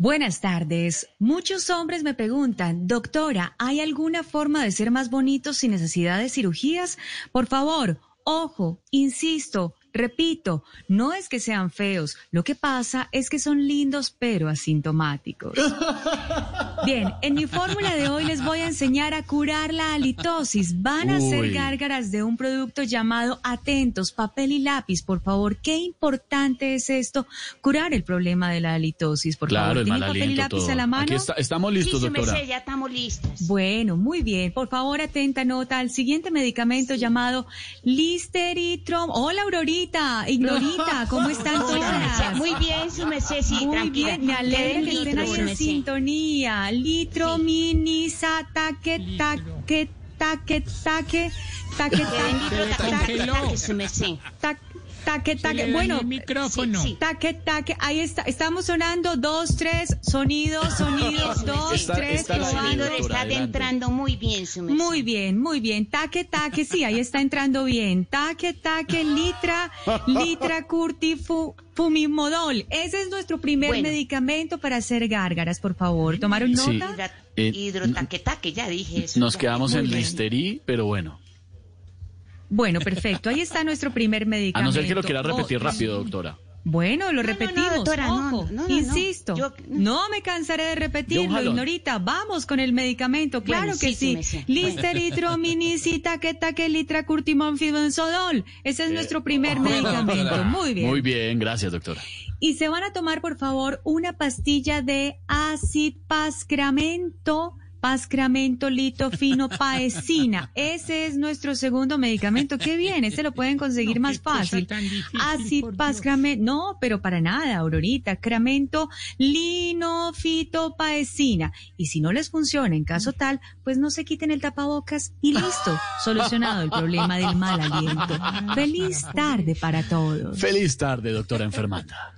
Buenas tardes. Muchos hombres me preguntan, doctora, ¿hay alguna forma de ser más bonitos sin necesidad de cirugías? Por favor, ojo, insisto, Repito, no es que sean feos, lo que pasa es que son lindos pero asintomáticos. Bien, en mi fórmula de hoy les voy a enseñar a curar la halitosis. Van a ser gárgaras de un producto llamado Atentos, papel y lápiz. Por favor, qué importante es esto, curar el problema de la halitosis. Por favor, ¿tiene papel y lápiz a la mano? Aquí estamos listos, sí, doctora. ya estamos listos. Bueno, muy bien. Por favor, atenta nota al siguiente medicamento llamado Listeritrom. Hola, Aurorita. Ignorita, ¿cómo están todas? Muy bien, su merced, sí, Muy bien, me alegra que estén ahí en sintonía. Litro, mini, sa, taque, taque, taque, taque, taque, taque, taque, taque, taque. Bueno, micrófono. Taque, taque. Ahí está. Estamos sonando dos, tres, sonidos, sonidos, dos, tres, está probando. Está entrando muy bien, su Muy bien, muy bien. Taque, taque, sí, ahí está entrando bien. Taque, taque, litra, litra, curtifu. Fumimodol, ese es nuestro primer medicamento para hacer gárgaras, por favor. ¿Tomaron nota? Sí. Hidrotaquetaque, ya dije eso. Nos quedamos en listerí, pero bueno. Bueno, perfecto. Ahí está nuestro primer medicamento. A no ser que lo quiera repetir rápido, doctora. Bueno, lo repetimos. Ojo, insisto. no, me cansaré de repetirlo, Ignorita. Vamos con el medicamento, claro que sí. sí. Listeritrominicita, que litra fibenzodol. Ese es nuestro primer medicamento. Muy bien. Muy bien, gracias, doctora. Y se van a tomar, por favor, una pastilla de acipascramento Pascramento litofino paesina. Ese es nuestro segundo medicamento. Qué bien, ese lo pueden conseguir más fácil. Así pascramento, no, pero para nada, Aurorita. Cramento linofitopaesina. Y si no les funciona en caso tal, pues no se quiten el tapabocas y listo. Solucionado el problema del mal aliento. Feliz tarde para todos. Feliz tarde, doctora enfermanda.